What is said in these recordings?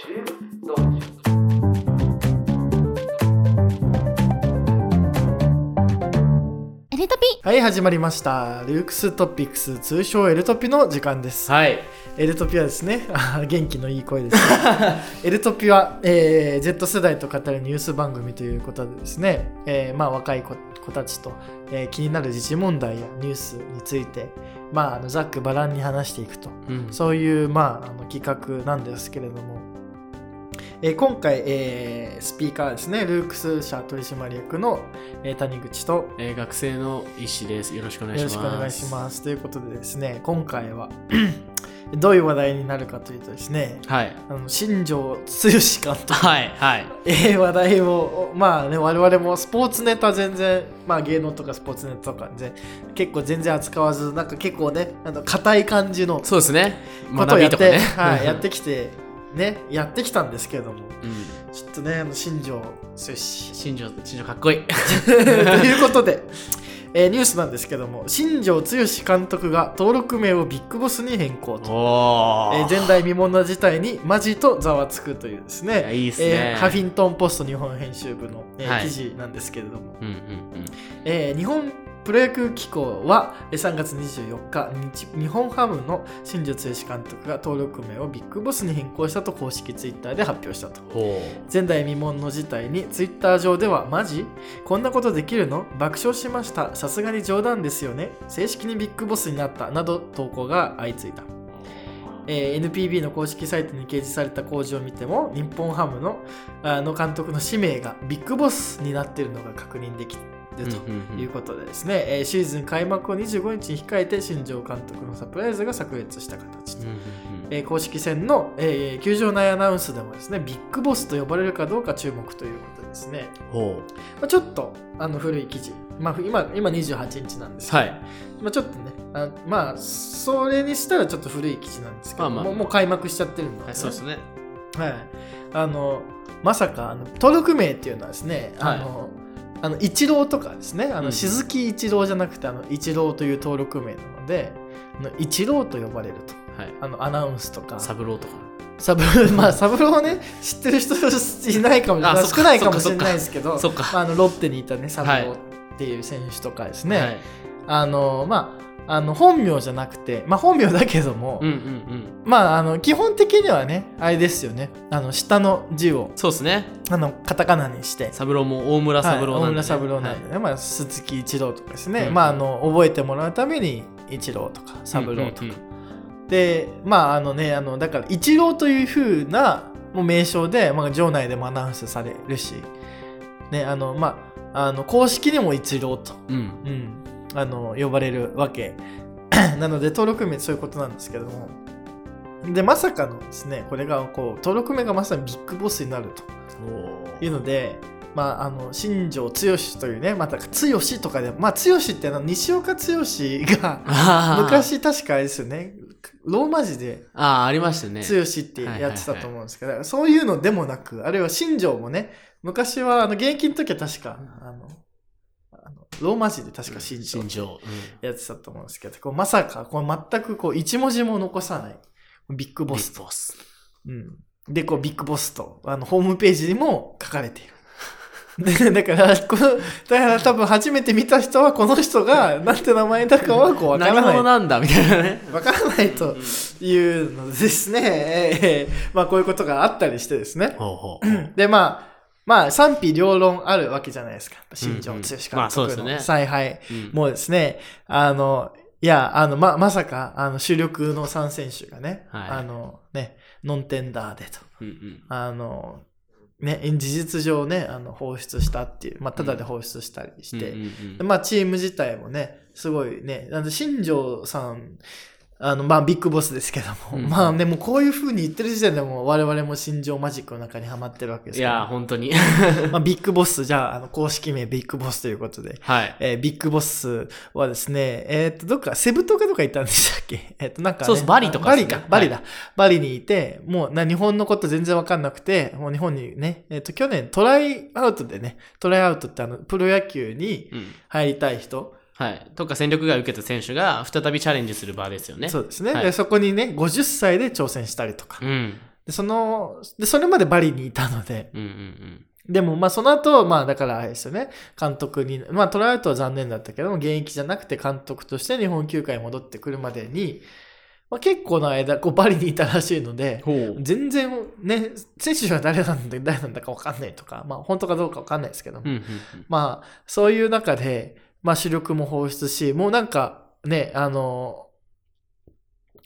知れる道場エレトピはい、始まりました。ルークストピックス、通称エルトピの時間です。はい。エルトピはですね、元気のいい声です、エルトピは、えー Z 世代と語るニュース番組ということでですね、えーまあ、若い子子たちと、えー気になる時事問題やニュースについて、まあ、あのざっくばらんに話していくと、うん。そういう、まあ、あの企画なんですけれども、えー今回、えースピーカーですね、ルークス社取締役の、えー谷口と、えー学生の石です。よろしくお願いします。よろしくお願いします。ということでですね、今回は どういう話題になるかというとですね、はい。あの新庄剛志監督、はい。はい。えー話題を、まあね、我々もスポーツネタ全然、まあ芸能とかスポーツネタとか全結構全然扱わず、なんか結構ね、あの硬い感じのそうですね。ことをやって、ね。はい、やってきて、ね、やってきたんですけれども、うん。ちょっとね、あの新庄剛志。新庄、新庄かっこいい。ということで、えーニュースなんですけども新庄剛志監督が登録名をビッグボスに変更と。えー前代未聞な事態にマジとざわつくというですねいいっすね。えーハフィントン・ポスト日本編集部の、えーはい記事なんですけれども、うんうんえー日本プロ野球機構はえー3月24日日日本ハムの新庄剛志監督が登録名をビッグボスに変更したと公式ツイッターで発表したと。前代未聞の事態にツイッター上ではマジ？こんなことできるの？爆笑しました。さすがに冗談ですよね。正式にビッグボスになったなど投稿が相次いだ、えー NPB の公式サイトに掲示された工事を見ても日本ハムのあの監督の氏名がビッグボスになっているのが確認できるう。とうんうんうん。いうことでですね、えーシーズン開幕を25日に控えて新庄監督のサプライズが炸裂した形と。うんうん公式戦の、えー球場内アナウンスでもですね、ビッグボスと呼ばれるかどうか注目ということですね。ほまあ、ちょっとあの古い記事、まあ、今今28日なんですけど、はい。まあ、ちょっとねあ、まあ、それにしたらちょっと古い記事なんですけど、まあまあ。もうもう開幕しちゃってるんで、う。はい、そうですね。はい、あのまさかあの登録名っていうのはですね、あのあのイチローとかですね、あうんの鈴木一郎じゃなくてあのイチローという登録名なので、あのイチローと呼ばれると。はい。あのアナウンスとかサブローとか。サブ まあサブローをね知ってる人いないかもあそっか少ないかもしれないですけど。まあ、あのロッテにいたねサブローっていう選手とかですね、はい。あのまああの本名じゃなくてまあ本名だけども、うんうんうん。まああの基本的にはねあれですよねあの下の字をそうですね。あのカタカナにしてサブローも大村サブローなんで、ね。はい大村三郎なんはいでね、まあ、鈴木一郎とかですね、うんまああの覚えてもらうために一郎とか三郎とか、うんうんでまああのねあのだからイチローというふうなもう名称で、まあ、場内でもアナウンスされるしねあのまああの公式にもイチローと、うん。うん。うん、あの呼ばれるわけ。なので登録名そういうことなんですけども。でまさかのですねこれがこう登録名がまさにビッグボスになると。おいうのでまあ、あの新庄剛志というねまた剛とかでまあ剛ってあの西岡剛が昔確かあれですよね。ローマ字であー、ありましたね。剛ってやってたと思うんですけど、そういうのでもなくあるいは新庄もね昔はあの現役の時は確かあのあのローマ字で確か新庄新庄。やってたと思うんですけどこうまさかこう全くこう一文字も残さないビッグうん。ボスと、ボス。うん、でこうビッグボスとあのホームページにも書かれているで だからこのだから多分初めて見た人はこの人がなんて名前だかはこうわから何ない者なんだみたいなね。わからないというのですね、えーまあこういうことがあったりしてですね。ほうほう。で、まあ、まあ賛否両論あるわけじゃないですか。新庄剛志監督の。采配。うん。もうですね、あの、いや、あの、ま、まさか、あの、主力の3選手がね、はい。あの、ね、ノンテンダーでと、うんうん。あの、ね、事実上ね、あの、放出したっていう、まあ、ただで放出したりして、まあ、チーム自体もね、すごいね、あの新庄さん、あの、まあ、ビッグボスですけども、うんまあね、もうこういう風に言ってる時点でもう我々も新庄マジックの中にはまってるわけですいや、本当に。まあ、ビッグボス、じゃあ、あの、公式名ビッグボスということで、はい。えービッグボスはですね、えっ、と、どっか、セブ島かどっか行ったんでしたっけ？えっ、と、なんか、ね、そうです。バリとかバリか、バリだ。バリにいて、もうな、日本のこと全然わかんなくて、もう日本にね、えっ、と、去年トライアウトでね、トライアウトってあの、プロ野球にうん。入りたい人、はい。とか戦力外を受けた選手が再びチャレンジする場ですよね。そうですね、はいで。そこにね、50歳で挑戦したりとか。うん。で、その、で、それまでバリにいたので、うんうんでも、まあ、その後、まあ、だから、あれですよね、監督に、まあ、トライアウトは残念だったけども、現役じゃなくて監督として日本球界に戻ってくるまでに、まあ、結構な間、こう、バリにいたらしいので。全然ね、選手が誰なんだ、誰なんだか分かんないとか、まあ、本当かどうか分かんないですけども、うんうんうんまあ、そういう中で、まあ、主力も放出し、もうなんか、ね、あの、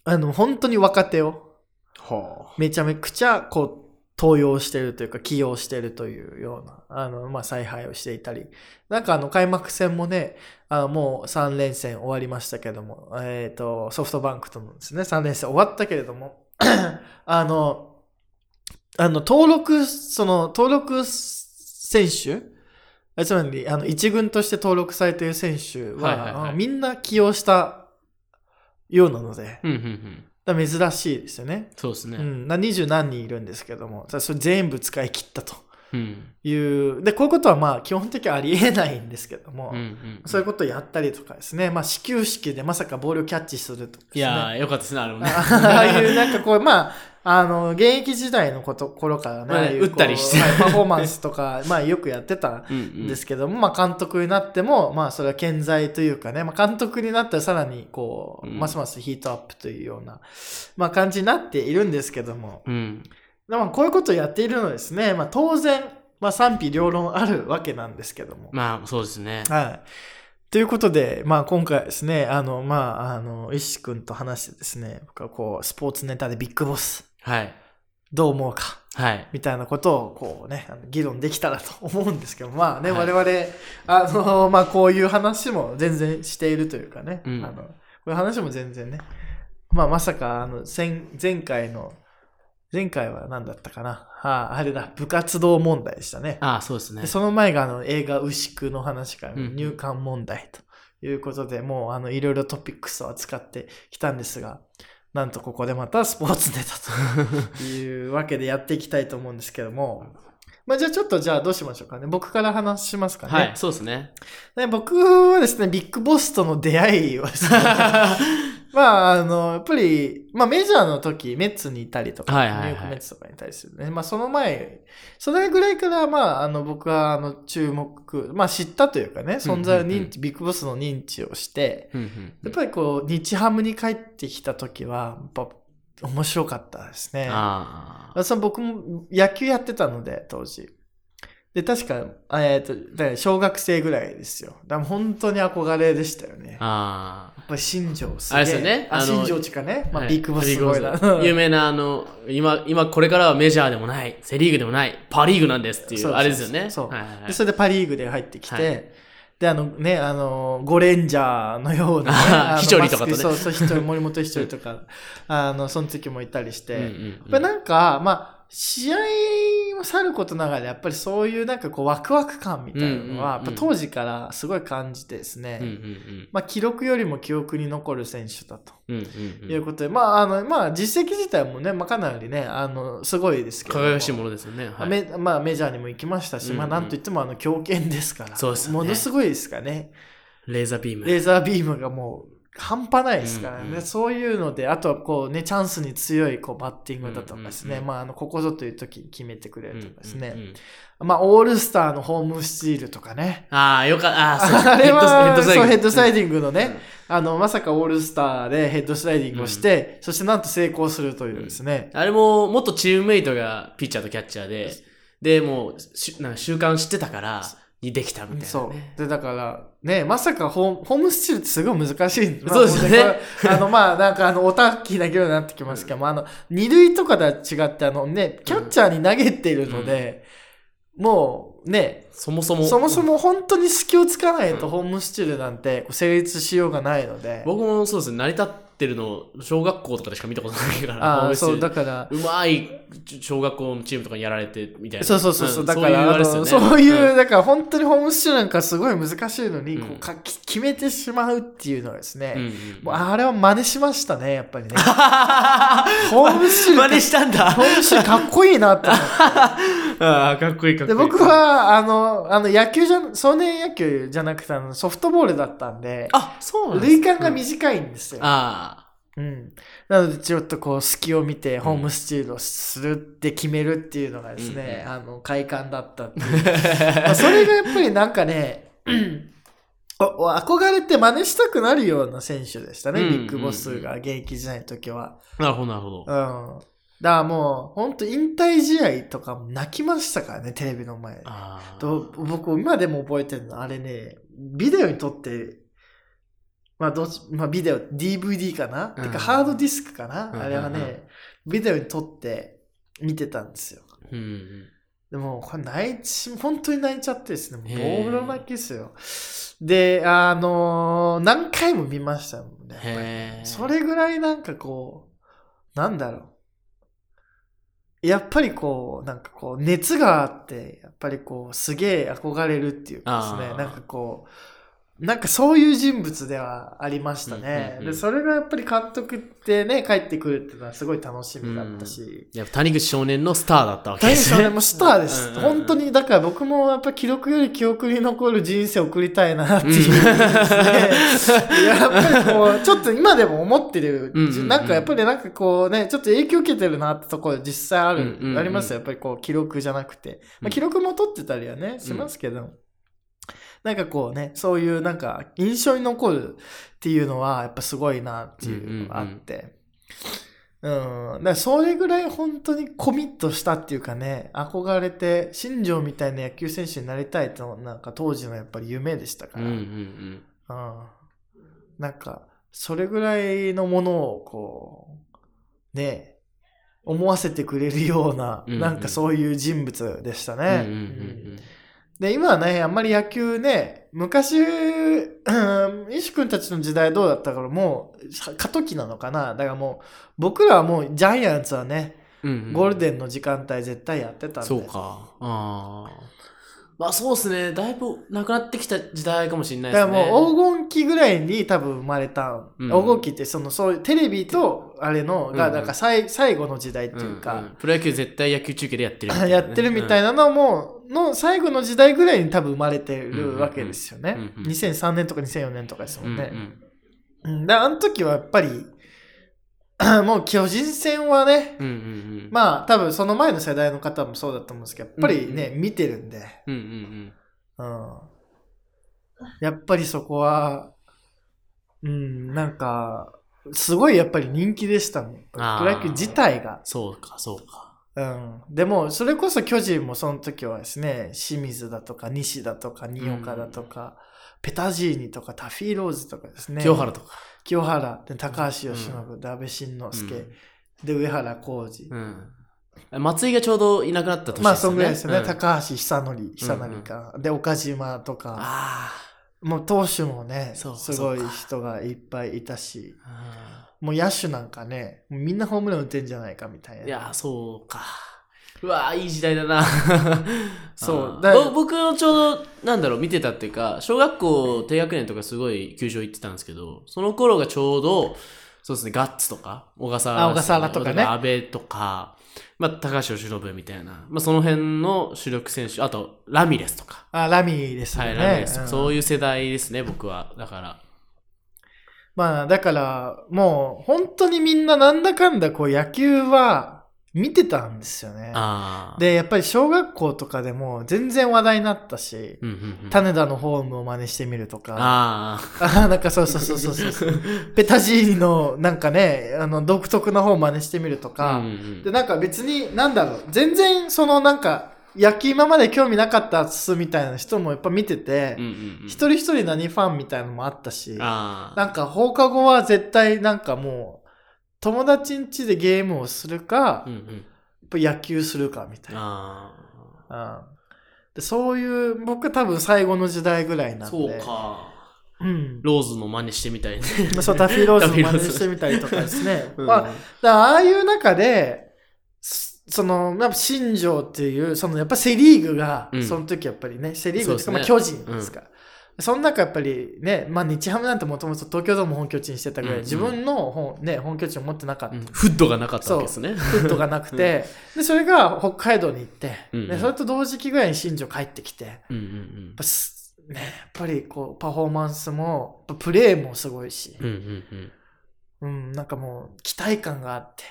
あの、本当に若手を、はめちゃめちゃ、こう、登用してるというか、起用してるというような、あの、まあ、采配をしていたり、なんかあの、開幕戦もね、あのもう3連戦終わりましたけども、えっ、と、ソフトバンクとのですね、3連戦終わったけれども、あの、あの、登録、その、登録選手あつまり、あの、一軍として登録されている選手は、はいはいはいみんな起用したようなので、うんうんうん。珍しいですよね。そうですね。うん、な二十何人いるんですけども、それ全部使い切ったとうん。いう。で、こういうことはまあ基本的にはありえないんですけども、うんうん。そういうことをやったりとかですね、まあ始球式でまさかボールをキャッチするとかですね。いやー、よかったですね、あれもね。ああいうなんかこう、まあ、あの、現役時代のこと、頃からね、まあ打ったりしてはいパフォーマンスとか、まあよくやってたうんうんんですけども、まあ監督になっても、まあそれは健在というかね、まあ監督になったらさらにこう、うんますますヒートアップというような、まあ感じになっているんですけども、うん。でもこういうことをやっているのはですね、まあ当然、まあ賛否両論あるわけなんですけども。まあ、そうですね。はい。ということで、まあ今回はですね、あの、まあ、あの、石君と話してですね、僕はこう、スポーツネタでビッグボス、はい。どう思うか、はい。みたいなことを、こうね、議論できたらと思うんですけど、まあね、はい我々、あの、まあこういう話も全然しているというかね、うんあの、こういう話も全然ね、まあまさか、あの、前、前回の、前回は何だったかな、はあ、あれだ、部活動問題でしたね。ああ、そうですねで。その前があの映画牛久の話からうん入管問題ということで、もうあのいろいろトピックスを扱ってきたんですが、なんとここでまたスポーツネタというわけでやっていきたいと思うんですけども、まあじゃあちょっとじゃあどうしましょうかね。僕から話しますかね。はい、そうですね。で僕はですね、ビッグボスとの出会いはですね、まあ、あの、やっぱり、まあ、メジャーの時、メッツにいたりとか、はいはいはいニューヨークメッツとかにいたりするね。まあ、その前、それぐらいから、まあ、あの、僕は、あの、注目、まあ、知ったというかね、存在を認知、ビッグボスの認知をして、うんうんやっぱりこう、日ハムに帰ってきた時は、やっぱ、面白かったですね。ああ。その僕も野球やってたので、当時。で、確か、えっ、と、だから小学生ぐらいですよ。だから本当に憧れでしたよね。あやっぱり新庄すげえ。あれですよねあ、新庄地かね。あ。はいまあ、ビッグボスすごいな。有名な、あの、今、今これからはメジャーでもない、セリーグでもない、パリーグなんですっていう、そうそうあれですよね。そうはいはいはいで、それでパリーグで入ってきて、はいで、あのね、あの、ゴレンジャーのような、ねひとりとかとねそうそう、ひとり、森本ひとりとか、あの、その時もいたりして、うんうんうんやっぱりなんか、まあ、試合もさることながら、やっぱりそういうなんかこう、ワクワク感みたいなのは、やっぱ当時からすごい感じてですね、うんうんまあ、記録よりも記憶に残る選手だと。うん。うんうんいううんことで、まあ、あの、まあ、実績自体もね、まあ、かなりね、あの、すごいですけども。輝かしいものですよね。はい。メまあ、メジャーにも行きましたし、まあ、なんといっても、あの、強肩ですから。そうですよねものすごいですからね。レーザービーム。レーザービームがもう、半端ないですからね。うんうんそういうので、あとはこうね、チャンスに強いこうバッティングだとかですね。うんうんうんまあ、あの、ここぞという時に決めてくれうんるとかですね。うんうんまあ、オールスターのホームスチールとかね。ああ、よかった。あー そうあれは、そう、ヘッドスライデディングのね、あの、まさかオールスターでヘッドスライディングをして、そしてなんと成功するというですね。あれも、元チームメイトがピッチャーとキャッチャーで、で、もう、しなんか習慣知ってたから、にできたみたいな、ね。そう。で、だから、ね、まさかホーホームスチールってすごい難しい。そうですよねまあの、まあ、なんか、あの、オタッキーな議論になってきますけども、あの、二塁とかとは違って、あのね、キャッチャーに投げているので、もう、ね、そもそも。そもそも本当に隙をつかないとうんホームスチールなんて成立しようがないので、僕もそうですね、成り立ってるの、小学校とかでしか見たことないから、あそう、だから、うまい小学校のチームとかにやられてみたいな。そうそうそうそう、んだから、そういうだから本当にホームスチールなんかすごい難しいのに、うんこうかき決めてしまうっていうのはですね、うんうんもうあれは真似しましたね、やっぱりね。ホームスチール真似したんだ。ホームスチールかっこいいなって思って。ああ、かっこいいかっこで、いい。僕、は、あの、あの、野球じゃ、少年野球じゃなくて、あの、ソフトボールだったんで、あ、そうなんです塁間が短いんですよ。あうん。なので、ちょっとこう、隙を見て、ホームスチールをするって決めるっていうのがですね、うんあの、快感だったっていう。まあそれがやっぱりなんかね、憧れて真似したくなるような選手でしたね、うんビッグボスが現役時代の時は。なるほど、なるほど。うん。だからもう、本当引退試合とかも泣きましたからね、テレビの前で。僕、今でも覚えてるの、あれね、ビデオに撮って、まあ、どっち、まあ、ビデオ、DVD かな、うんてか、ハードディスクかな、うんあれはね、ビデオに撮って見てたんですよ。うんうん。でも、これ泣いち、本当に泣いちゃってですね、ボール泣きですよ。で、あのー何回も見ましたもんね。それぐらいなんかこう、なんだろう。やっぱりこう、なんかこう、熱があって、やっぱりこう、すげえ憧れるっていうかですねなんかこう、なんかそういう人物ではありましたね。うんうんうんで、それがやっぱり監督ってね、帰ってくるっていうのはすごい楽しみだったし。やっぱ谷口少年のスターだったわけ大ですね。変それもスターです。うんうんうん本当に、だから僕もやっぱ記録より記憶に残る人生を送りたいなっていうですね。やっぱりこう、ちょっと今でも思ってるうんうんうんなんかやっぱりなんかこうね、ちょっと影響受けてるなってところ実際ある、うんうんうんありますよ。やっぱりこう記録じゃなくて。まあ、記録も取ってたりはね、しますけど。なんかこうね、そういうなんか印象に残るっていうのはやっぱすごいなっていうのがあって。うん。だそれぐらい本当にコミットしたっていうかね、憧れて、新庄みたいな野球選手になりたいと、なんか当時のやっぱり夢でしたから。うんうんうんなんか、それぐらいのものをこう、ね、思わせてくれるような、うんうんなんかそういう人物でしたうん。うんね。うんうんで、今はね、あんまり野球ね、昔、うん石君たちの時代どうだったからもう、過渡期なのかな。だからもう、僕らはもうジャイアンツはね、うんうんゴールデンの時間帯絶対やってたんで。そうか。ああ。まあそうですね。だいぶなくなってきた時代かもしれないですね。だからもう黄金期ぐらいに多分生まれた、うん黄金期ってそのそういうテレビとあれのがうんなんか最,、最後の時代っていうか、んんプロ野球絶対野球中継でやってるね、やってるみたいな。なのも、の最後の時代ぐらいに多分生まれてるわけですよね。うんうんうん2003年とか2004年とかですもんね。うんうんうん、で、あの時はやっぱり、もう巨人戦はね、うんうんうん。まあ多分その前の世代の方もそうだと思うんですけど、やっぱりね、見てるんで、うんうんうん。やっぱりそこは、うん、なんか、すごいやっぱり人気でしたもん。プロ野球自体が。そうか、そうか。うん。でも、それこそ巨人もその時はですね、清水だとか西だとか新岡だとか、ペタジーニとかタフィーローズとかですね。清原とか。清原、で高橋由伸、で安倍晋之助、で上原浩二。うん。うん。松井がちょうどいなくなった年ですよね。まあ、そんぐらいですよね。うん高橋久則、久則か。で、岡島とか。あもう投手もね、すごい人がいっぱいいたし、あ。もう野手なんかね、みんなホームラン打てんじゃないかみたいな。いや、そうか。うわいい時代だな。そうだぼ僕のちょうど、なんだろう、見てたっていうか、小学校低学年とかすごい球場行ってたんですけど、その頃がちょうど、そうですね、ガッツとか、小笠原、あ小笠原とかね安倍とか、まあ、高橋由伸みたいな、まあ、その辺の主力選手、あと、ラミレスとか。あ、ラミーですよね。はい、ラミレスそういう世代ですね、僕は。だから。まあ、だから、もう、本当にみんななんだかんだこう野球は見てたんですよね。で、やっぱり小学校とかでも全然話題になったし、うんうんうん、種田のフォームを真似してみるとか、ああ なんかそうそうそうそうそう。ペタジーニのなんかね、あの、独特な方を真似してみるとあ。か、うんうんで、なんか別に、なんだろう、全然そのなんか、野球今まで興味なかったっすみたいな人もやっぱ見ててうんう、んうん。一人一人何ファンみたいなのもあったし。なんか放課後は絶対なんかもう、友達ん家でゲームをするか、うんうん。やっぱ野球するかみたいな。ああ。うんでそういう、僕多分最後の時代ぐらいなんで。そうか。うん。ローズの真似してみたいね。そう、ダフィーローズの真似してみたりとかですね。うんまあ、ああいう中で、すその、やっぱ新庄っていう、そのやっぱセリーグが、うんその時やっぱりね、セリーグっていうか、ねまあ巨人ですから。その中やっぱりね、まあ日ハムなんてもともと東京ドーム本拠地にしてたぐらい、うんうん自分の本,、ね、本拠地を持ってなかった。うんフッドがなかったわけですね。フットがなくて、で、それが北海道に行って、うんうんで、それと同時期ぐらいに新庄帰ってきて、やっうんうんぱすね、やっぱりこう、パフォーマンスも、プレーもすごいし、うん。うんうんうん。うん、なんかもう期待感があって。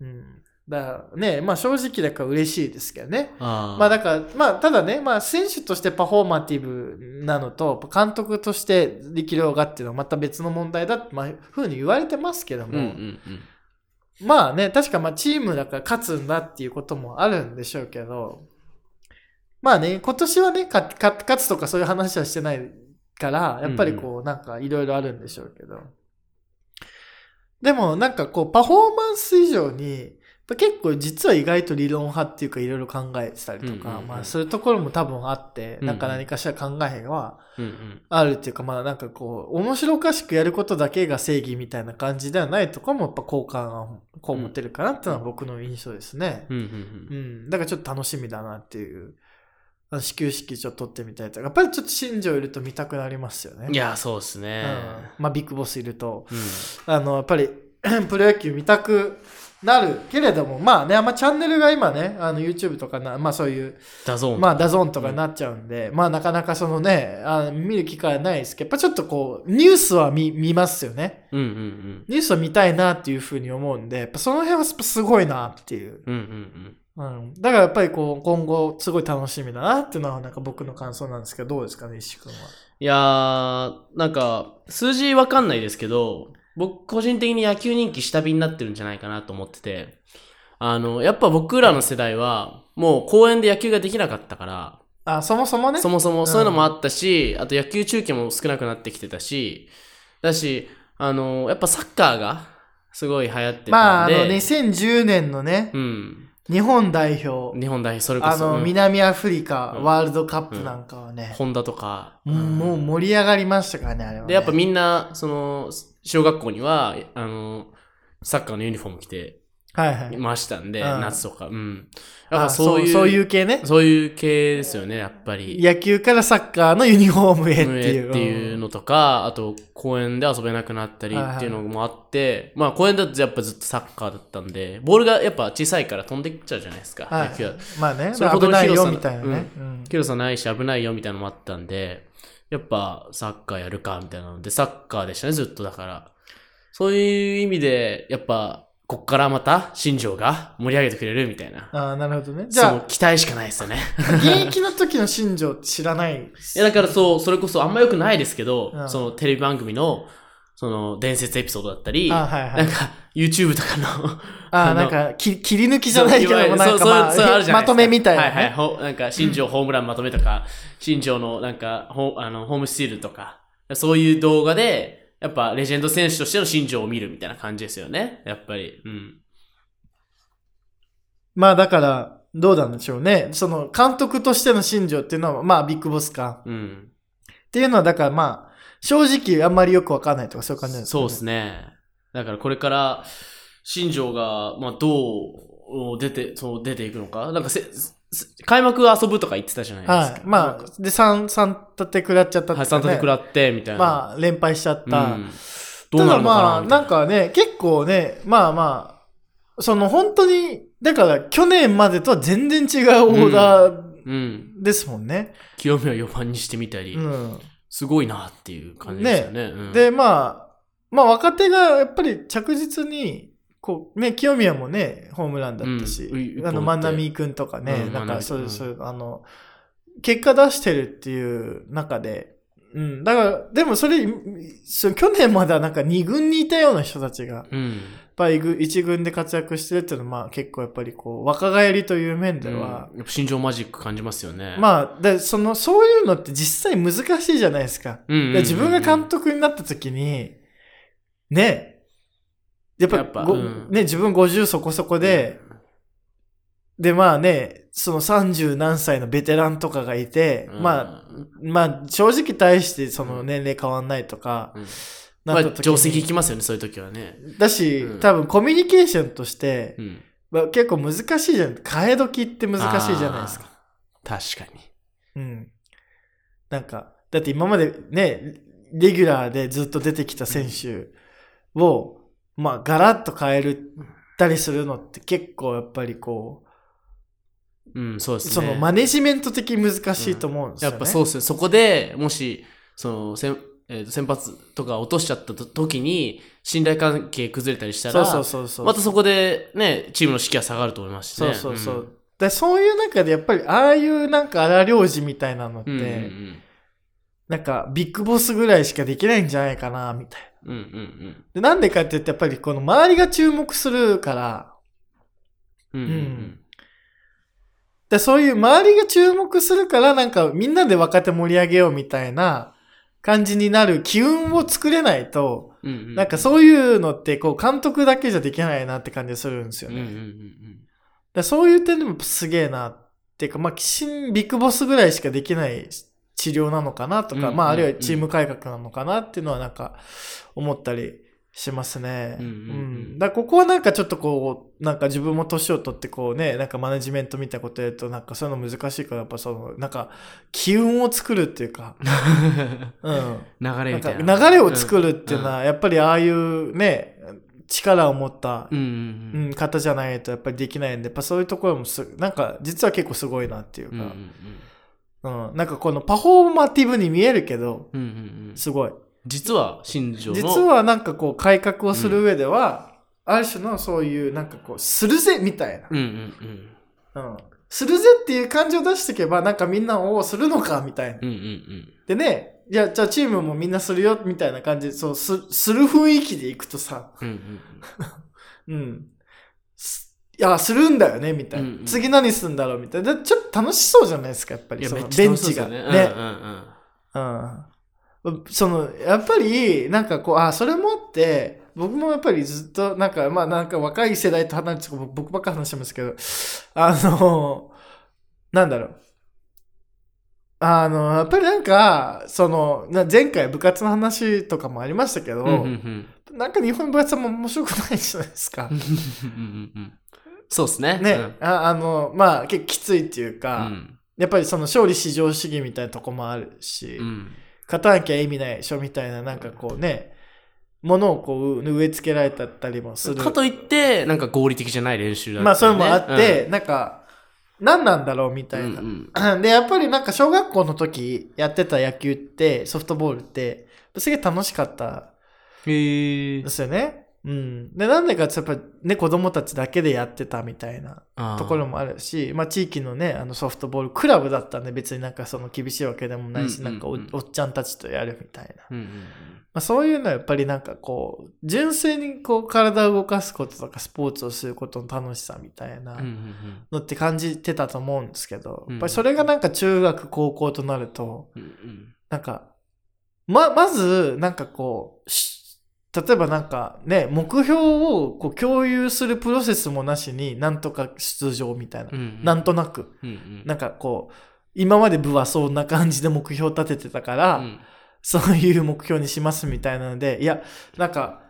うん。だね、まあ正直だから嬉しいですけどね。あーまあだから、まあただね、まあ選手としてパフォーマティブなのと、監督として力量がっていうのはまた別の問題だって、まあふうに言われてますけども、うんうんうん。まあね、確かまあチームだから勝つんだっていうこともあるんでしょうけど、まあね、今年はね、かか勝つとかそういう話はしてないから、やっぱりこう、なんかいろいろあるんでしょうけど。でもなんかこう、パフォーマンス以上に、結構実は意外と理論派っていうかいろいろ考えてたりとか、まあそういうところも多分あって、なんか何かしら考えは。あるっていうか、まあなんかこう、面白おかしくやることだけが正義みたいな感じではないとかもやっぱ好感がこう持ってるかなっていうのは僕の印象ですね。うんうんうん。だからちょっと楽しみだなっていう。始球式ちょっと撮ってみたいとか、やっぱりちょっと新庄いると見たくなりますよね。うん。いや、そうですうんね。まあビッグボスいると、うん。あの、やっぱり プロ野球見たくなるけれども、まあね、あんまチャンネルが今ね、あの YouTube とかな、まあそういうダゾーン。まあ、ダゾーンとかになっちゃうんで、まあ、なかなかそのね、あ見る機会はないですけど、やっぱちょっとこう、ニュースは見見ますよね。うんうんうん。ニュースは見たいなっていうふうに思うんで、やっぱその辺はすごいなっていう。うんうんうん。だからやっぱりこう、今後、すごい楽しみだなっていうのは、なんか僕の感想なんですけど、どうですかね、石君は。いやー、なんか、数字わかんないですけど、僕個人的に野球人気下火になってるんじゃないかなと思ってて、あの、やっぱ僕らの世代は、もう公園で野球ができなかったから、あ、そもそもね。そもそもそういうのもあったし、あと野球中継も少なくなってきてたし、だし、あの、やっぱサッカーがすごい流行ってまあ、あの、たんで、2010年のね、うん。日本代表、日本代表、それこそ、あの、うん。南アフリカうん。ワールドカップなんかはね、ホンダとか、もうもう盛り上がりましたからね、あれは、ね。で、やっぱみんな、その、小学校には、あの、サッカーのユニフォーム着てはいはい。ましたんで、うん夏とか。うん。だからあそういう、そういう系ね。そういう系ですよね、やっぱり。野球からサッカーのユニフォームへっていう。っていうのとか、あと公園で遊べなくなったりっていうのもあって、まあ公園だとやっぱずっとサッカーだったんで、ボールがやっぱ小さいから飛んでっちゃうじゃないですか、はい野球は。まあね、それほど危ないよ広さみたいなね。うん広さないし危ないよみたいなのもあったんで、やっぱサッカーやるかみたいなので、サッカーでしたね、ずっとだから。そういう意味で、やっぱ、こっからまた新庄が盛り上げてくれるみたいな。ああ、なるほどね。じじゃあ、期待しかないですよね。現役の時の新庄知らないいや、だからそう、それこそあんま良くないですけど、うんそのテレビ番組の、その伝説エピソードだったり、あはいはいなんか YouTube とかの、ああ、なんか、き切り抜きじゃないけどなんかまあ、そうそうあるじゃないまとめみたいなね。はいはいほ。なんか、新庄ホームランまとめとか、新庄のなんか、ホあのホームスチールとか、そういう動画で、やっぱレジェンド選手としての新庄を見るみたいな感じですよね。やっぱり。うん。まあだから、どうなんでしょうね。その、監督としての新庄っていうのは、まあ、ビッグボスか。うん。っていうのは、だからまあ、正直あんまりよくわかんないとかそういう感じなんですか、そうですね。だからこれから、新庄が、まあ、どう出て、そう出ていくのか。なんかせ、せ開幕遊ぶとか言ってたじゃないですか。はい。まあ、で、三、三立て食らっちゃったってはい、いうかね3立て食らって、みたいな。まあ、連敗しちゃった。うん、どうなるのかなただまあ、なんかね、結構ね、まあまあ、その本当に、だから去年までとは全然違うオーダーうん。ですもんね。清宮を4番にしてみたり、うん。すごいなっていう感じですよね。うん、で、まあ、まあ若手がやっぱり着実に、こう、ね、清宮もね、ホームランだったし、うんあの、万波くんとかね、うんなんかそうそうあの、結果出してるっていう中で、うん、だから、でもそれ、そ去年まではなんか2軍にいたような人たちが、うん。やっぱり1軍で活躍してるっていうのは、まあ結構やっぱりこう、若返りという面では、うんやっぱ心情マジック感じますよね。あ、まあ、で、その、そういうのって実際難しいじゃないですか。うんうんうんうんで自分が監督になった時に、ね、やっぱやっぱごうんね、自分50そこそこで、で、まあね、その30何歳のベテランとかがいて、うんまあ、まあ、正直対してその年齢変わんないとか、うんなった時まあ、定石にいきますよね、そういう時はね。だし、うん多分コミュニケーションとして、うん。まあ、結構難しいじゃん。替え時って難しいじゃないですか。あー。確かに。うん。なんか、だって今までね、レギュラーでずっと出てきた選手を、まあ、ガラッと変えるたりするのって結構やっぱりこうん、そうですう、ね。そのマネジメント的に難しいと思うんですよね。やっぱそうっすね。そこでもし、その、せんえーと先発とか落としちゃったと時に、信頼関係崩れたりしたら、そうそうそうそう。またそこでね、チームの士気は下がると思いますしそうね。そうそう。でそういう中でやっぱり、ああいうなんか荒領事みたいなのって、うん。うんうんなんかビッグボスぐらいしかできないんじゃないかな、みたいな。うん。うんうんでなんでかって言ってやっぱりこの周りが注目するから、うん。うんうんでそういう周りが注目するからなんかみんなで若手盛り上げようみたいな感じになる機運を作れないと、うんうん。なんかそういうのってこう監督だけじゃできないなって感じがするんですよね。うんうんうんでそういう点でもすげえなっていうか、まあ、新ビッグボスぐらいしかできない治療なのかなとか、うんまあ、あるいはうんチーム改革なのかなっていうのはなんか思ったりしますね。うんうんうんだここはなんかちょっとこう、なんか自分も年を取ってこうね、なんかマネジメントみたいなことやるとなんかそういうの難しいから、やっぱその、なんか機運を作るっていうか、うん。流れなんかみたいな。流れを作るっていうのは、やっぱりああいうね、力を持ったうんうんうん。うん、方じゃないとやっぱりできないんで、やっぱそういうところもす、なんか実は結構すごいなっていううんうんか、うん、なんかこのパフォーマティブに見えるけど、うんうんうんすごい。実は新庄の実はなんかこう改革をする上では、ある種のそういうなんかこう、するぜみたいな。うんうんうんうん。するぜっていう感じを出していけば、なんかみんなをするのかみたいな。うんうんうんでね、じゃあ、じゃあチームもみんなするよみたいな感じで、そう、す、する雰囲気でいくとさ、うんうんうん。すいや、するんだよね、みたいな。うんうん次何するんだろうみたいな。でちょっと楽しそうじゃないですか、やっぱり。そのベンチが。そうですよね。うんうんうんうん。その、やっぱり、なんかこう、あ、それもあって、僕もやっぱりずっと、なんか、まあなんか若い世代と離れて、僕ばっか話してますけど、あの、なんだろう。あの、やっぱりなんか、その、な前回部活の話とかもありましたけど、うんうんうんなんか日本の部活も面白くないじゃないですかそうですね。ね、うんああの、まあ結構きついっていううか、んやっぱりその勝利至上主義みたいなとこもあるし、うん勝たなきゃ意味ないでしょみたいな、なんかこうね、ものをこう植え付けられたりもする。かといって、なんか合理的じゃない練習だったりねまあそういうのもあって、なんか、何なんだろうみたいな。うんうん で、やっぱりなんか小学校の時やってた野球って、ソフトボールって、すげえ楽しかったへえですよね。うん。で、なんでかってやっぱね、子供たちだけでやってたみたいなところもあるし、まあ地域のね、あのソフトボールクラブだったんで別になんかその厳しいわけでもないし、なんかおおっちゃんたちとやるみたいな。うんうんまあ、そういうのはやっぱりなんかこう、純粋にこう体を動かすこととかスポーツをすることの楽しさみたいなのって感じてたと思うんですけど、うんやっぱりそれがなんか中学高校となると、なんか、ま、まず、なんかこう、し例えばなんかね、目標をこう共有するプロセスもなしになんとか出場みたいな。うんうんなんとなく。うんうんなんかこう、今まで部はそんな感じで目標を立ててたから、うんそういう目標にしますみたいなので、いや、なんか、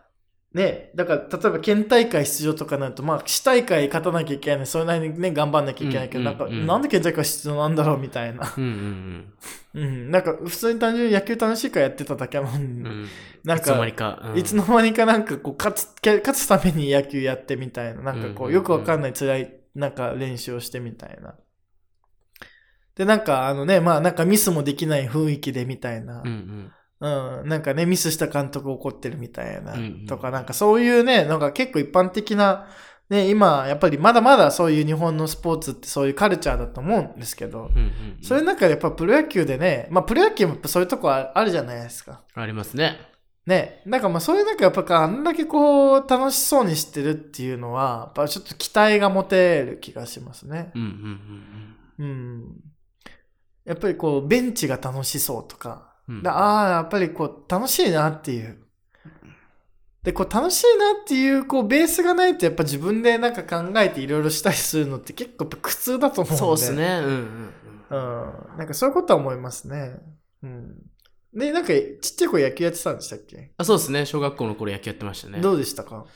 ね、だから、例えば県大会出場とかになると、まあ、市大会勝たなきゃいけない、それなりにね、頑張んなきゃいけないけど、うんうんうんなんか、なんで県大会出場なんだろうみたいな。うんうんうん、なんか、普通に単純に野球楽しいからやってただけなのに、うん。うん。なんいつの間か、にか。うん。いつの間にかなんかこう、勝つ、け勝つために野球やってみたいな、なんかこう、よくわかんない辛い、なんか練習をしてみたいな。で、なんかあのね、まあなんかミスもできない雰囲気でみたいな。うんうんうん、なんかね、ミスした監督怒ってるみたいな、うんうんとか、なんかそういうね、なんか結構一般的な、ね、今、やっぱりまだまだそういう日本のスポーツってそういうカルチャーだと思うんですけど、うんうんそういう中でやっぱプロ野球でね、まあプロ野球もやっぱそういうとこああるじゃないですか。ありますね。ね、なんかまあそういう中やっぱあんだけこう楽しそうにしてるっていうのは、やっぱちょっと期待が持てる気がしますね。うんうんうんうん。やっぱりこうベンチが楽しそうとか、うんだああ、やっぱりこう、楽しいなっていう。で、こう、楽しいなっていう、こう、ベースがないと、やっぱ自分でなんか考えていろいろしたりするのって結構苦痛だと思うんで。そうです。ね。うんうんうん。なんかそういうことは思いますね。うん。で、なんか、ちっちゃい子野球やってたんでしたっけ、あそうですね。小学校の頃野球やってましたね。どうでしたか？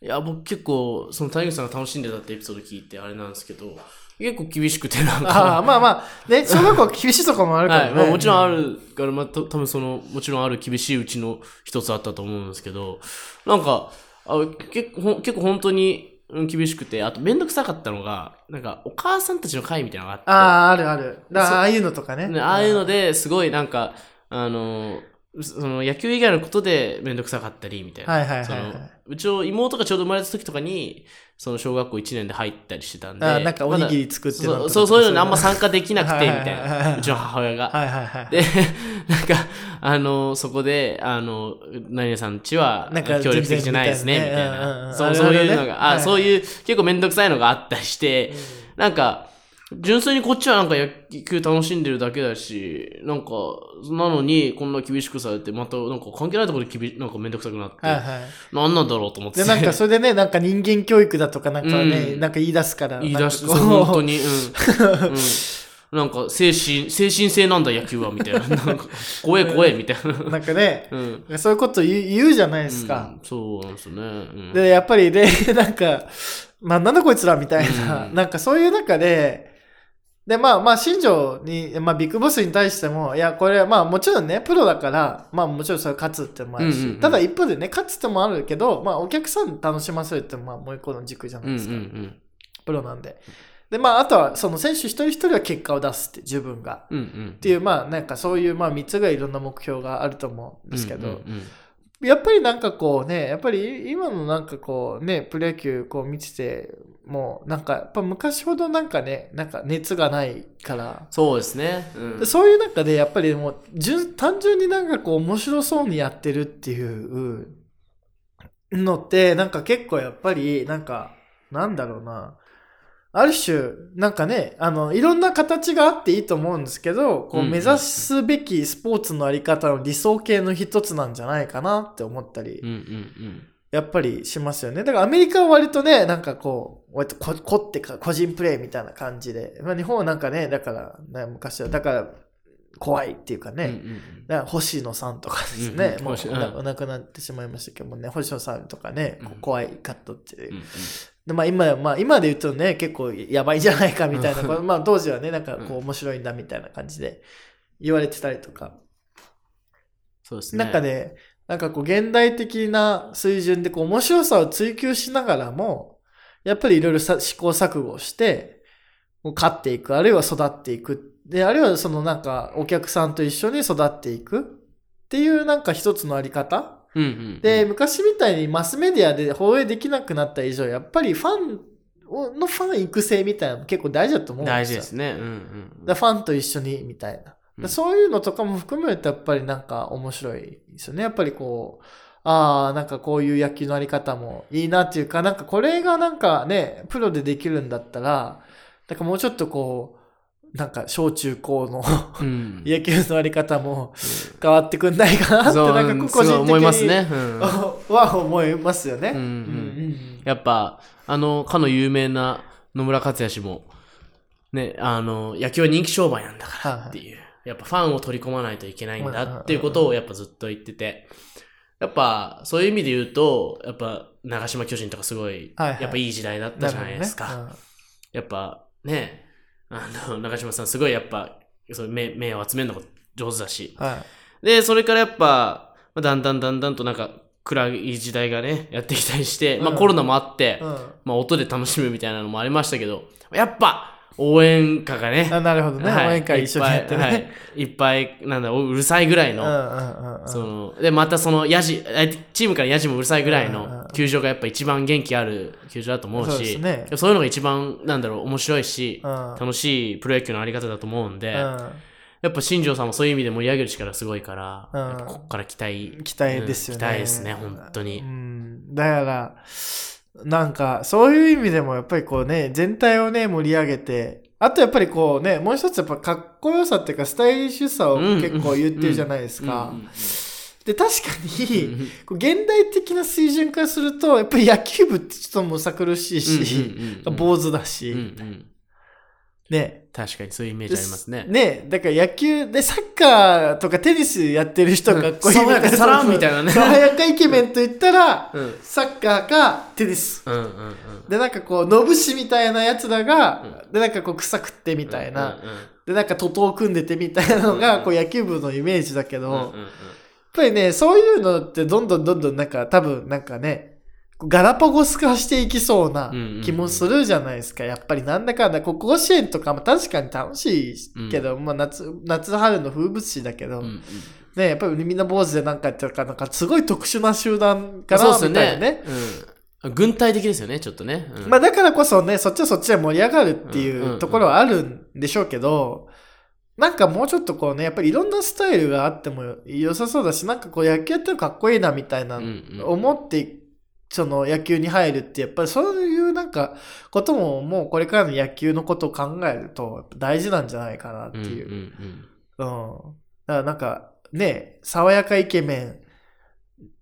いや、僕結構、その谷口さんが楽しんでたってエピソード聞いてあれなんですけど、結構厳しくてなんか。ああ、まあまあ、ね、小学校は厳しいとこもあるからね。はいまあ、もちろんあるから、まあ、た多分その、もちろんある厳しいうちの一つあったと思うんですけど、なんか、あ結構結構本当にうん厳しくて、あとめんどくさかったのが、なんか、お母さんたちの会みたいなのがあって、ああ、あるある。だああいうのとかね。ね、ああいうのですごいなんか、あの、その野球以外のことでめんどくさかったりみたいな。はいはいはいはいそのうちの妹がちょうど生まれた時とかに、その小学校1年で入ったりしてたんで。あなんかおにぎりり作ってそうなんとかそうそういうのにあんま参加できなくて、みたいな。うちの母親が。はいはいはい。で、なんか、あの、そこで、あの、何々さんちはなんか協力的じゃないですね、みたいな。そうそういうのが、あ、はいそういう、結構めんどくさいのがあったりして、なんか、純粋にこっちはなんか野球楽しんでるだけだし、なんか、なのにこんな厳しくされて、またなんか関係ないところで厳なんかめんどくさくなって、はいはい。なんなんだろうと思ってで、なんかそれでね、なんか人間教育だとかなんかね、うんなんか言い出すから。言い出し、なんかそうこう本当に、うん。うんなんか精神、精神性なんだ野球は、みたいな。なんか怖え怖え、みたいな。なんかね、うん。そういうこと言う言うじゃないですか。うんそうなんですよね。うんで、やっぱりで、なんか、まあ、なんだこいつらみたいな、うんなんかそういう中で、で、まあまあ、新庄に、まあ、ビッグボスに対しても、いや、これはまあ、もちろんね、プロだから、まあ、もちろんそれ勝つってのもあるし、うんうんうんただ一方でね、勝つってのもあるけど、まあ、お客さん楽しませるってまあ、もう一個の軸じゃなうんういですか。んプロなんで。で、まあ、あとは、その選手一人一人は結果を出すって、自分が。うん。うんうん。っていう、まあ、なんかそういう、まあ、三つぐらいいろんな目標があると思うんですけど、うんうんうんやっぱりなんかこうね、やっぱり今のなんかこうね、プロ野球こう見てて、もうなんかやっぱ昔ほどなんかね、なんか熱がないから、そうですね。うん。でそういう中でやっぱりもう純単純になんかこう面白そうにやってるっていうのってなんか結構やっぱりなんかなんだろうなある種なんかねあのいろんな形があっていいと思うんですけどこう目指すべきスポーツのあり方の理想形の一つなんじゃないかなって思ったりやっぱりしますよね。だからアメリカは割とね、なんかこう、割とこ凝ってか個人プレイみたいな感じで、まあ、日本はなんかね、だから、ね、昔は、だから怖いっていうかうん。ね、うん。星野さんとかですね、もううん。うん星野お亡くなくなってしまいましたけどもね、星野さんとかね、怖いカットっていう。うんうんでまあ今、まあ今で言うとね、結構やばいんじゃないかみたいな、まあ当時はね、なんかこう面白いんだみたいな感じで言われてたりとか。そうですね。なんかね、なんかこう現代的な水準でこう面白さを追求しながらも、やっぱりいろいろさ試行錯誤して、勝っていく、あるいは育っていく。で、あるいはそのなんかお客さんと一緒に育っていくっていうなんか一つのあり方。うんうん。で、昔みたいにマスメディアで放映できなくなった以上、やっぱりファンをのファン育成みたいなのも結構大事だと思うんですよ。大事ですね。うんうん。だファンと一緒にみたいな。うんそういうのとかも含めてやっぱりなんか面白いですよね。やっぱりこう、ああ、なんかこういう野球のあり方もいいなっていうか、なんかこれがなんかね、プロでできるんだったら、なんかもうちょっとこう、なんか小中高のうん。野球のあり方も変わってくんないかなって、なんか個人的に思いますね。うん。は思いますよね。うんうん。うんやっぱ、あの、かの有名な野村克也氏も、ね、あの、野球は人気商売なんだからっていう、やっぱファンを取り込まないといけないんだっていうことをやっぱずっと言ってて、やっぱそういう意味で言うと、やっぱ長島巨人とかすごい、はいはい。やっぱいい時代だったじゃないですか。やっぱね、あの、長島さんすごいやっぱ、そう目目を集めるのが上手だし。うんはい。で、それからやっぱ、まあだんだんだんだんとなんか暗い時代がね、やってきたりして、まあうん。コロナもあって、うん。まあ音で楽しむみたいなのもありましたけど、やっぱ応援歌がね、あなるほどね。はい応援会一緒にやっていっぱいね。はいいっぱい、なんだ、うるさいぐらいの、うんうんうんうんその、で、またその、ヤジ、相手チームからヤジもうるさいぐらいの球場がやっぱ一番元気ある球場だと思うそうでし、そういうのが一番、なんだろう、面白いし、うん楽しいプロ野球のあり方だと思うんで、うんやっぱ新庄さんもそういう意味で盛り上げる力すごいから、こっから期待。期待ですよね。うん期待ですね、本当にう。ん、だから、なんか、そういう意味でもやっぱりこうね、全体をね、盛り上げて、あとやっぱりこうね、もう一つやっぱかっこよさっていうか、スタイリッシュさをうん。結構言ってるじゃないですか。で、確かに、現代的な水準からすると、やっぱり野球部ってちょっとむさ苦しいし、坊主だし、ね。確かにそういうイメージありますね。ねだから野球でサッカーとかテニスやってる人がかっこいい爽やかサランみたいなね。爽やかイケメンと言ったら、うん。サッカーかテニス。うんうんうん。で、なんかこう、のぶしみたいなやつらが、で、なんかこう、草食ってみたいな、うんうんうんで、なんか徒党組んでてみたいなのが、こう、野球部のイメージだけど、やっうんうん。うんぱりね、そういうのってどんどんどんどんなんか、多分なんかね、ガラパゴス化していきそうな気もするじゃないですか。やっぱりなんだかんだ、こう甲子園とかも確かに楽しいけど、まあ夏、夏春の風物詩だけど、うんうん。ね、やっぱりみんな坊主でなんかやってるから、なんかすごい特殊な集団かな、そうですよみたいなね。軍隊的ですよね、ちょっとね。うん。まあだからこそね、そっちはそっちで盛り上がるってうんうんうん。いうところはあるんでしょうけど、なんかもうちょっとこうね、やっぱりいろんなスタイルがあっても良さそうだし、なんかこう野球やってるのかっこいいなみたいな、うんうん。思って、その野球に入るって、やっぱりそういうなんかことももうこれからの野球のことを考えると大事なんじゃないかなってうんうんいう。うんうん。だからなんかね、爽やかイケメン、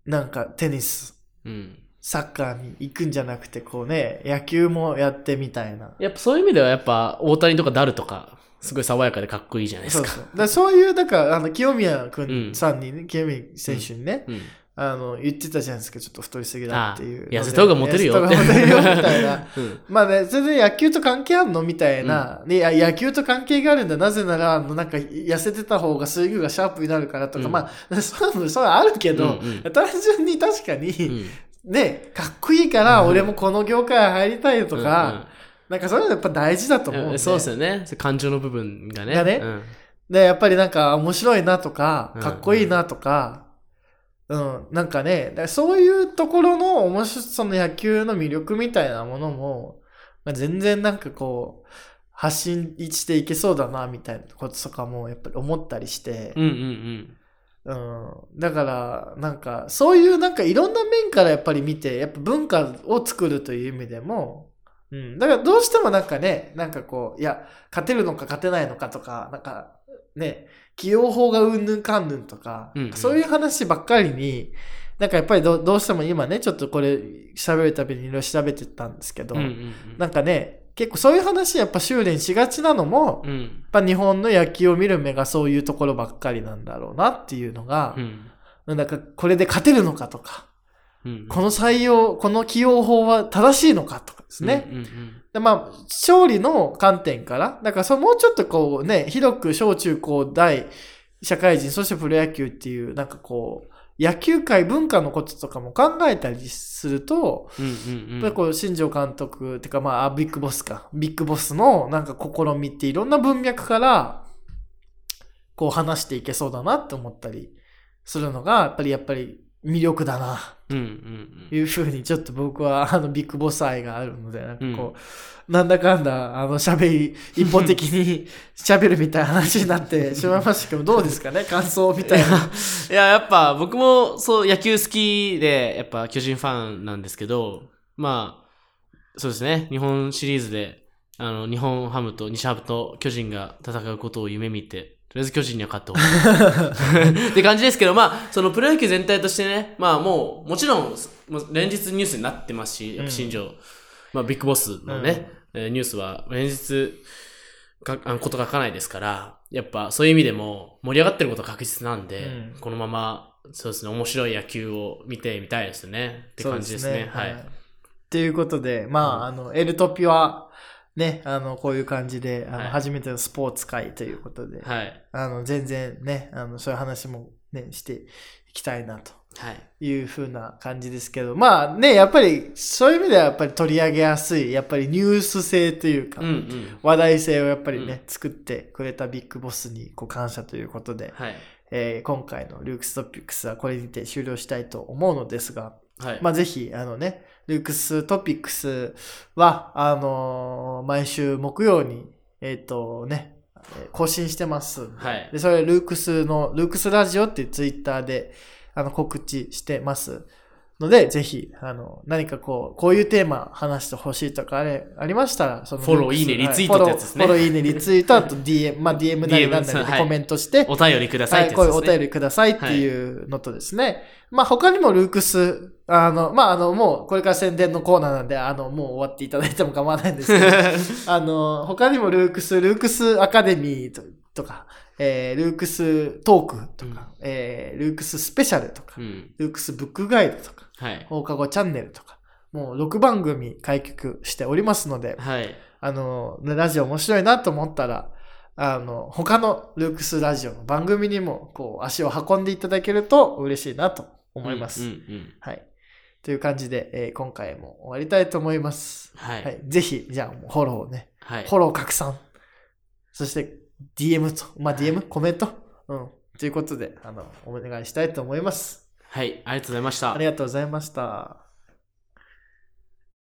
なんかテニス、うん。サッカーに行くんじゃなくて、こうね、野球もやってみたいな。やっぱそういう意味ではやっぱ大谷とかダルとか、すごい爽やかでかっこいいじゃないですか。そうそう。だそういう、だから、あの、清宮くうんんさんにね、清宮選手にね、うん。あの、言ってたじゃないですか、ちょっと太りすぎだっていう痩せた方がモテるよって痩せた方がモテるよ、みたいな。うん。まあね、全然野球と関係あんのみたいな、ねいや。野球と関係があるんだ。なぜなら、あの、なんか、痩せてた方がスイングがシャープになるからとか、うんまあ、そういうの、そうあるけど、うんうん単純に確かに、うんね、かっこいいから、うん俺もこの業界入りたいとか、なんかそういうのやっぱ大事だと思うんで。うんうんそうですよね。感情の部分がね。がねうんで、やっぱりなんか面白いなとかう、んかっこいいなとか、うん、なんかね、だからそういうところの面白その野球の魅力みたいなものも、まあ、全然なんかこう、発信していけそうだな、みたいなこととかもやっぱり思ったりして、うんうんうん、だから、なんか、そういうなんかいろんな面からやっぱり見て、やっぱ文化を作るという意味でも、うん、だからどうしてもなんかね、なんかこう、いや、勝てるのか勝てないのかとか、なんか、ね、起用法がうんぬんかんぬんとか、うんうんそういう話ばっかりに、なんかやっぱりどどうしても今ね、ちょっとこれ喋るたびにいろいろ調べてたんですけど、うん。うんうんなんかね、結構そういう話やっぱ修練しがちなのも、やっうん。うんぱ日本の野球を見る目がそういうところばっかりなんだろうなっていうのが、うんなんかこれで勝てるのかとか、うんこの採用、この起用法は正しいのかとかですね。うんうんでまあ、勝利の観点から、だからそのもうちょっとこうね、広く小中高大、社会人、そしてプロ野球っていう、なんかこう、野球界文化のこととかも考えたりすると、うんうんうん。やっぱりこう、新庄監督、てかまああ、ビッグボスか、ビッグボスのなんか試みっていろんな文脈から、こう話していけそうだなって思ったりするのが、やっぱりやっぱり魅力だな、うんうんいうふうにちょっと僕はあのビッグボス愛があるので、なんかこう、なんだかんだ、あの喋り、一方的に 喋るみたいな話になってしまいましたけど、どうですかね？感想みたいな。いや、やっぱ僕もそう野球好きで、やっぱ巨人ファンなんですけど、まあ、そうですね、日本シリーズで、あの、日本ハムと西ハムと巨人が戦うことを夢見て、とりあえず巨人には勝ってほしい。って感じですけど、まあ、そのプロ野球全体としてね、まあもう、もちろん、連日ニュースになってますし、やっぱ新庄、まあビッグボスのね、えーニュースは連日か、あのこと書かないですから、やっぱそういう意味でも盛り上がってることは確実なんで、うんこのまま、そうですね、面白い野球を見てみたいですね。って感じですね。はい。ということで、まあ、あの、エルトピは、ね、あの、こういう感じで、あの、はい初めてのスポーツ界ということで、はい。あの、全然ね、あの、そういう話もね、していきたいなとはい。いう風な感じですけど、まあね、やっぱり、そういう意味ではやっぱり取り上げやすい、やっぱりニュース性というか、うんうん。話題性をやっぱりね、うん作ってくれたビッグボスにこう感謝ということで、はい。えー今回のルークストピックスはこれにて終了したいと思うのですが、はい。まあ、ぜひ、あのね、ルークストピックスは、あのー毎週木曜に、えっ、とね、えー更新してます。はいで、それ、ルークスの、ルークスラジオっていうツイッターで、あの、告知してます。ので、ぜひ、あの、何かこう、こういうテーマ話してほしいとかあれ、ありましたら、その、フォローいいねリツイートってやつですねフォロー、いいね、リツイート、あと DM、まあ DM なりなんなりではいコメントして、お便りくださはいい、ってやつですね。こういうお便りくださいっていうのとですね。まあ他にもルークス、あの、まああの、もうこれから宣伝のコーナーなんで、あの、もう終わっていただいても構わないんですけど、あの、他にもルークス、ルークスアカデミーととか、えー、ルークストークとか、えー、ルークススペシャルとか、うん。ルークスブックガイドとか、はい。放課後チャンネルとか、もう6番組開局しておりますので、はい。あの、ねラジオ面白いなと思ったら、あの、他のルークスラジオの番組にも、こう、足を運んでいただけると嬉しいなと思います。うんうんうん。はい。という感じで、えー今回も終わりたいと思います。ははいい。ぜひ、じゃあ、フォローをね、はいフォロー拡散。そして、DM と、まあ、DM? コメント？うん。ということで、あの、お願いしたいと思います。はい、ありがとうございましたあり。がとうございました。